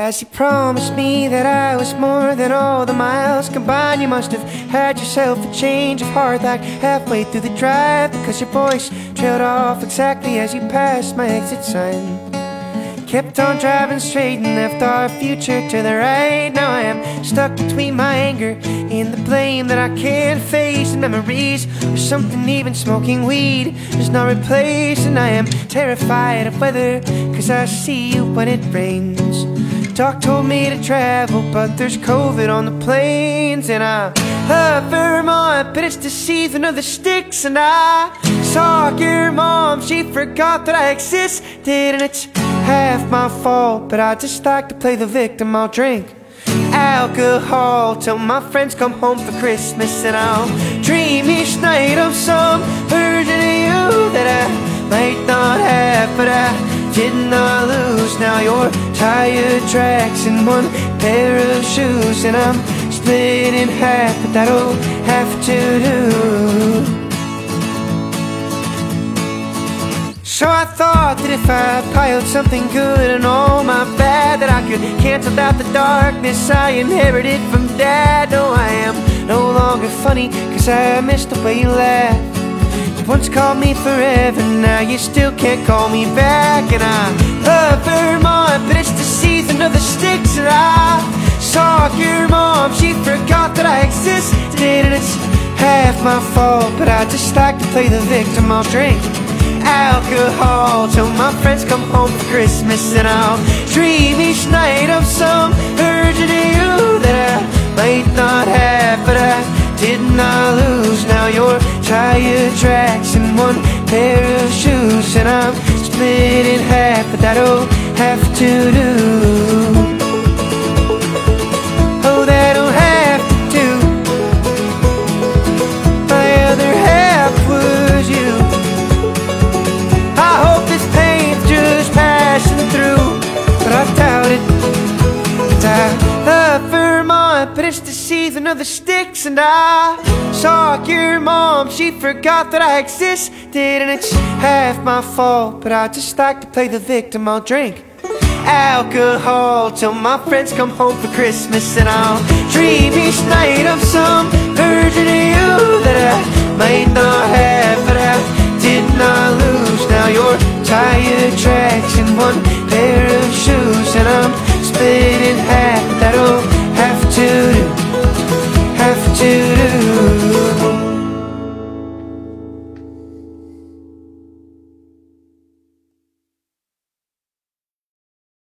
As you promised me that I was more than all the miles combined, you must have had yourself a change of heart like halfway through the drive because your voice trailed off exactly as you passed my exit sign. Kept on driving straight and left our future to the right. Now I am stuck between my anger and the blame that I can't face. And memories or something even smoking weed is not replaced. And I am terrified of weather, cause I see you when it rains. Doc told me to travel, but there's COVID on the planes. And I love Vermont, but it's the season of the sticks. And I saw your mom, she forgot that I existed. And it's half my fault, but I just like to play the victim. I'll drink alcohol till my friends come home for Christmas, and I'll dream each night of some version of you that I might not have, but I did not lose. Now your tire tracks in one pair of shoes, and I'm split in half, but that'll have to do. So I thought that if I piled something good and all my bad That I could cancel out the darkness I inherited from dad No, I am no longer funny cause I missed the way you laughed You once called me forever, now you still can't call me back And I that I existed And it's half my fault, but I just like to play the victim I'll drink alcohol till my friends come home for Christmas and I'll dream each night of some version of you that I might not have but I did not lose. Now your tire tracks in one pair of shoes and I'm split in half but that'll have to do of the sticks, and I saw your mom. She forgot that I existed, and it's half my fault. But I just like to play the victim. I'll drink alcohol till my friends come home for Christmas, and I'll dream each night of some version of you that I might not have, but I did not lose. Now your tire tracks in one pair of shoes, and I'm split in half.